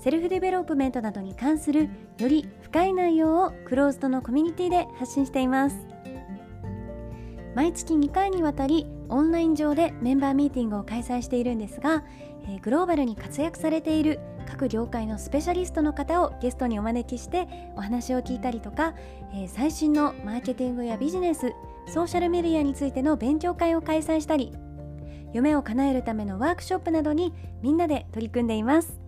self development などに関するより深い内容をクローズドのコミュニティで発信しています。毎月2回にわたりオンライン上でメンバーミーティングを開催しているんですが、え、グローバルに活躍されている各業界のスペシャリストの方をゲストにお招きしてお話を聞いたりとか、え、最新のマーケティングやビジネスソーシャルメディアについての勉強会を開催したり夢を叶えるためのワークショップなどにみんなで取り組んでいます。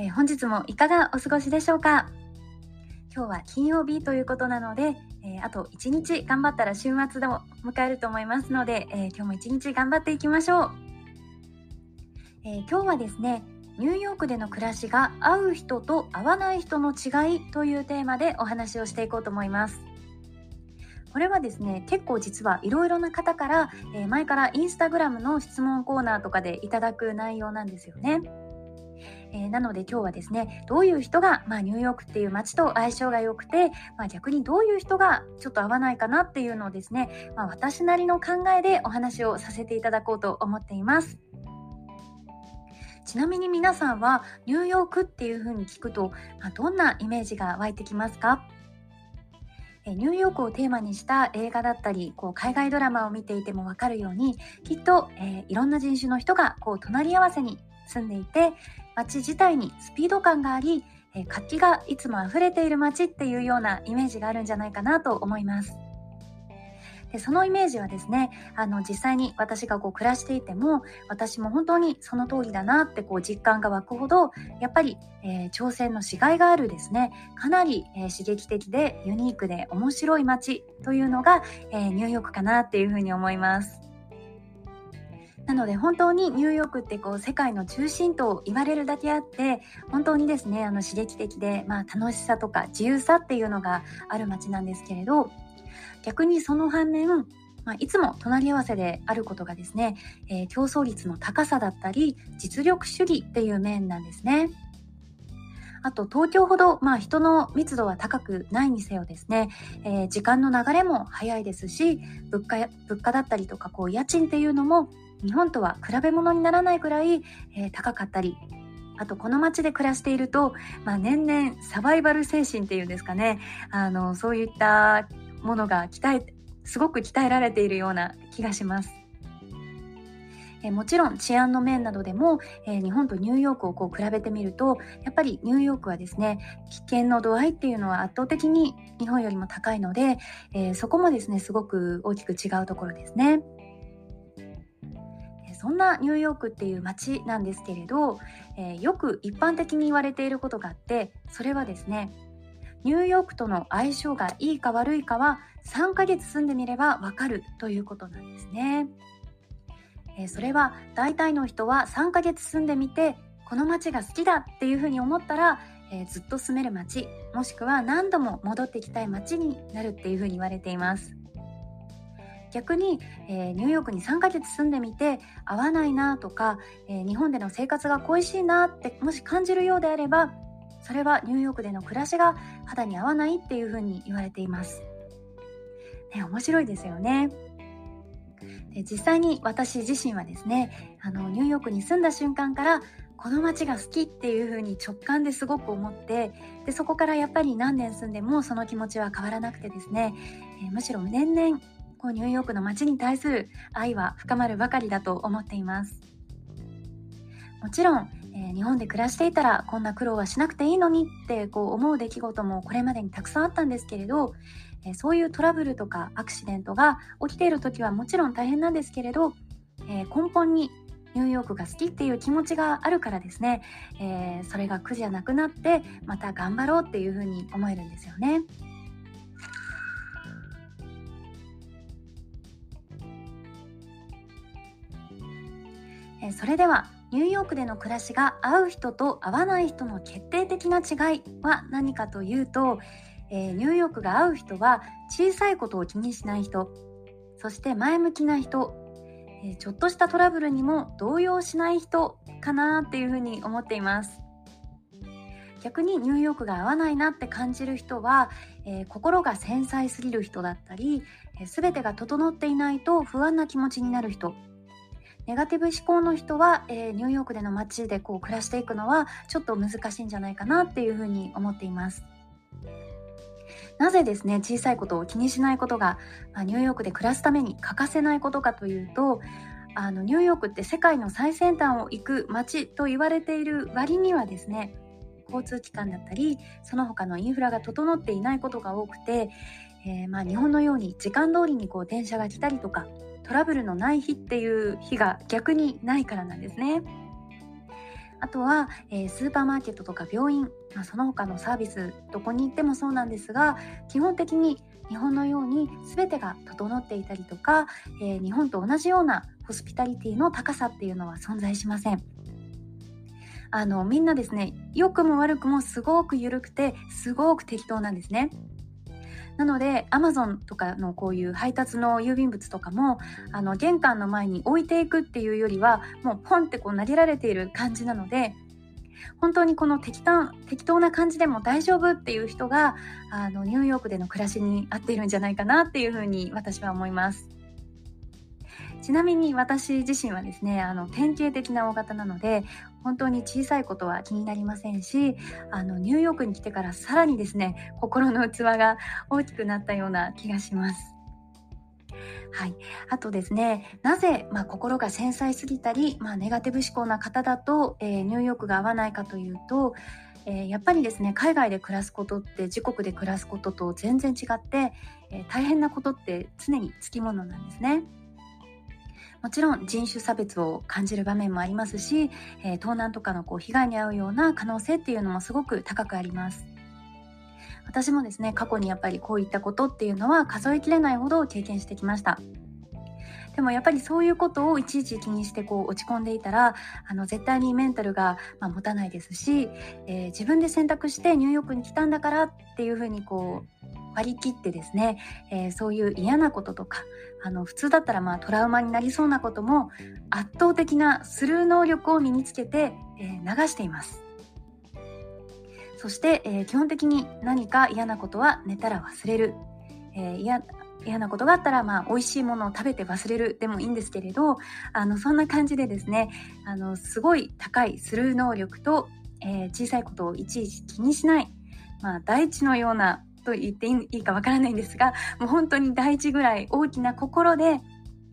えー、本日もいかがお過ごしでしょうか？今日は金曜日ということなので、えー、あと1日頑張ったら週末でも迎えると思いますので、えー、今日も1日頑張っていきましょう、え、今日はですねニューヨークでの暮らしが合う人と合わない人の違いというテーマでお話をしていこうと思います。これはですね結構実はいろいろな方から、え前からインスタグラムの質問コーナーとかでいただく内容なんですよね。えー、なので今日はですねどういう人が、まあ、ニューヨークっていう街と相性が良くて、まあ、逆にどういう人がちょっと合わないかなっていうのをですね、まあ、私なりの考えでお話をさせていただこうと思っています。ちなみに皆さんはニューヨークっていう風に聞くと、まあ、どんなイメージが湧いてきますか？ニューヨークをテーマにした映画だったりこう海外ドラマを見ていても分かるようにきっと、えー、いろんな人種の人がこう隣り合わせに住んでいて街自体にスピード感があり、え活気がいつも溢れている街っていうようなイメージがあるんじゃないかなと思います。でそのイメージはですねあの実際に私がこう暮らしていても私も本当にその通りだなってこう実感が湧くほどやっぱり、えー、挑戦のしがいがあるですねかなり、えー、刺激的でユニークで面白い街というのが、えー、ニューヨークかなっていうふうに思います。なので本当にニューヨークってこう世界の中心と言われるだけあって本当にですねあの刺激的で、まあ、楽しさとか自由さっていうのがある街なんですけれど逆にその反面まあ、いつも隣り合わせであることがですね、えー、競争率の高さだったり実力主義っていう面なんですね。あと東京ほど、まあ、人の密度は高くないにせよですね、えー、時間の流れも早いですし物価物価だったりとかこう家賃っていうのも日本とは比べ物にならないくらい、えー、高かったりあとこの街で暮らしていると、まあ、年々サバイバル精神っていうんですかねあのそういったものが鍛えすごく鍛えられているような気がします。えもちろん治安の面などでも、え、日本とニューヨークをこう比べてみるとやっぱりニューヨークはですね危険の度合いっていうのは圧倒的に日本よりも高いので、え、そこもですねすごく大きく違うところですね。そんなニューヨークっていう街なんですけれど、えー、よく一般的に言われていることがあってそれはですねニューヨークとの相性がいいか悪いかは3ヶ月住んでみればわかるということなんですね。えそれは大体の人は3ヶ月住んでみてこの街が好きだっていうふうに思ったら、えー、ずっと住める街もしくは何度も戻ってきたい街になるっていうふうに言われています逆に、えー、ニューヨークに3ヶ月住んでみて合わないなとか、えー、日本での生活が恋しいなってもし感じるようであればそれはニューヨークでの暮らしが肌に合わないっていうふうに言われています、ね、面白いですよね。で実際に私自身はですねあのニューヨークに住んだ瞬間からこの街が好きっていう風に直感ですごく思ってでそこからやっぱり何年住んでもその気持ちは変わらなくてですね、えー、むしろ年々こうニューヨークの街に対する愛は深まるばかりだと思っていますもちろん、えー、日本で暮らしていたらこんな苦労はしなくていいのにってこう思う出来事もこれまでにたくさんあったんですけれどえそういうトラブルとかアクシデントが起きている時はもちろん大変なんですけれど、え根本にニューヨークが好きっていう気持ちがあるからですね、え、それが苦じゃなくなってまた頑張ろうっていうふうに思えるんですよね。えそれではニューヨークでの暮らしが合う人と合わない人の決定的な違いは何かというと、えー、ニューヨークが合う人は小さいことを気にしない人そして前向きな人、えー、ちょっとしたトラブルにも動揺しない人かなっていうふうに思っています。逆にニューヨークが合わないなって感じる人は、えー、心が繊細すぎる人だったり、えー、全てが整っていないと不安な気持ちになる人ネガティブ思考の人は、えー、ニューヨークでの街でこう暮らしていくのはちょっと難しいんじゃないかなっていうふうに思っています。なぜですね小さいことを気にしないことが、まあ、ニューヨークで暮らすために欠かせないことかというとあのニューヨークって世界の最先端を行く街と言われている割にはですね交通機関だったりその他のインフラが整っていないことが多くて、えー、まあ、日本のように時間通りにこう電車が来たりとかトラブルのない日っていう日が逆にないからなんですね。あとは、えー、スーパーマーケットとか病院、まあ、その他のサービスどこに行ってもそうなんですが基本的に日本のように全てが整っていたりとか、えー、日本と同じようなホスピタリティの高さっていうのは存在しません。あのみんなですね良くも悪くもすごく緩くてすごく適当なんですね。なので Amazon とかのこういう配達の郵便物とかもあの玄関の前に置いていくっていうよりはもうポンってこう投げられている感じなので本当にこの適当適当な感じでも大丈夫っていう人があのニューヨークでの暮らしに合っているんじゃないかなっていうふうに私は思います。ちなみに私自身はですねあの典型的な大型なので本当に小さいことは気になりませんしあのニューヨークに来てからさらにですね心の器が大きくなったような気がします。はい、あとですねなぜ、まあ、心が繊細すぎたり、まあ、ネガティブ思考な方だと、えー、ニューヨークが合わないかというと、えー、やっぱりですね海外で暮らすことって自国で暮らすことと全然違って、えー、大変なことって常につきものなんですね。もちろん人種差別を感じる場面もありますし、えー、盗難とかのこう被害に遭うような可能性っていうのもすごく高くあります。私もですね過去にやっぱりこういったことっていうのは数えきれないほど経験してきました。でもやっぱりそういうことをいちいち気にしてこう落ち込んでいたらあの絶対にメンタルが、まあ、持たないですし、えー、自分で選択してニューヨークに来たんだからっていうふうにこう割り切ってですね、えー、そういう嫌なこととかあの普通だったらまあトラウマになりそうなことも圧倒的なスルー能力を身につけて、えー、流しています。そして、えー、基本的に何か嫌なことは寝たら忘れる。えー、嫌なことがあったら、まあ、美味しいものを食べて忘れるでもいいんですけれどあのそんな感じでですねあのすごい高いスルー能力と、えー、小さいことをいちいち気にしない、まあ、大地のようなと言っていいかわからないんですがもう本当に大地ぐらい大きな心で、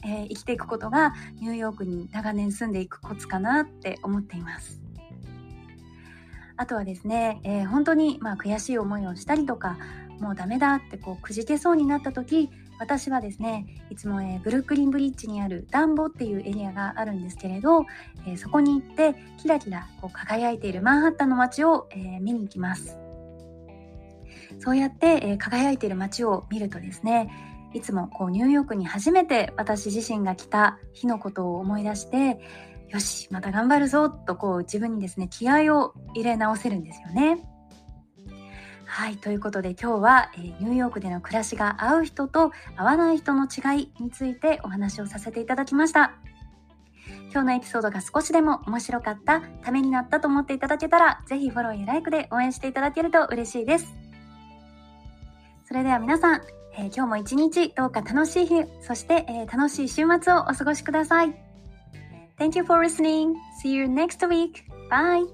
えー、生きていくことがニューヨークに長年住んでいくコツかなって思っています。あとはですね、えー、本当にまあ悔しい思いをしたりとかもうダメだってこうくじけそうになった時私はですねいつも、えー、ブルックリンブリッジにあるダンボっていうエリアがあるんですけれど、えー、そこに行ってキラキラこう輝いているマンハッタンの街を、えー、見に行きますそうやって、え、輝いている街を見るとですねいつもこうニューヨークに初めて私自身が来た日のことを思い出してよしまた頑張るぞとこう自分にですね気合を入れ直せるんですよね。はいということで今日は、え、ニューヨークでの暮らしが合う人と合わない人の違いについてお話をさせていただきました。今日のエピソードが少しでも面白かった、ためになったと思っていただけたら、ぜひフォローやライクで応援していただけると嬉しいです。それでは皆さん、えー、今日も一日どうか楽しい日、そして、えー、楽しい週末をお過ごしください。Thank you for listening. See you next week. Bye.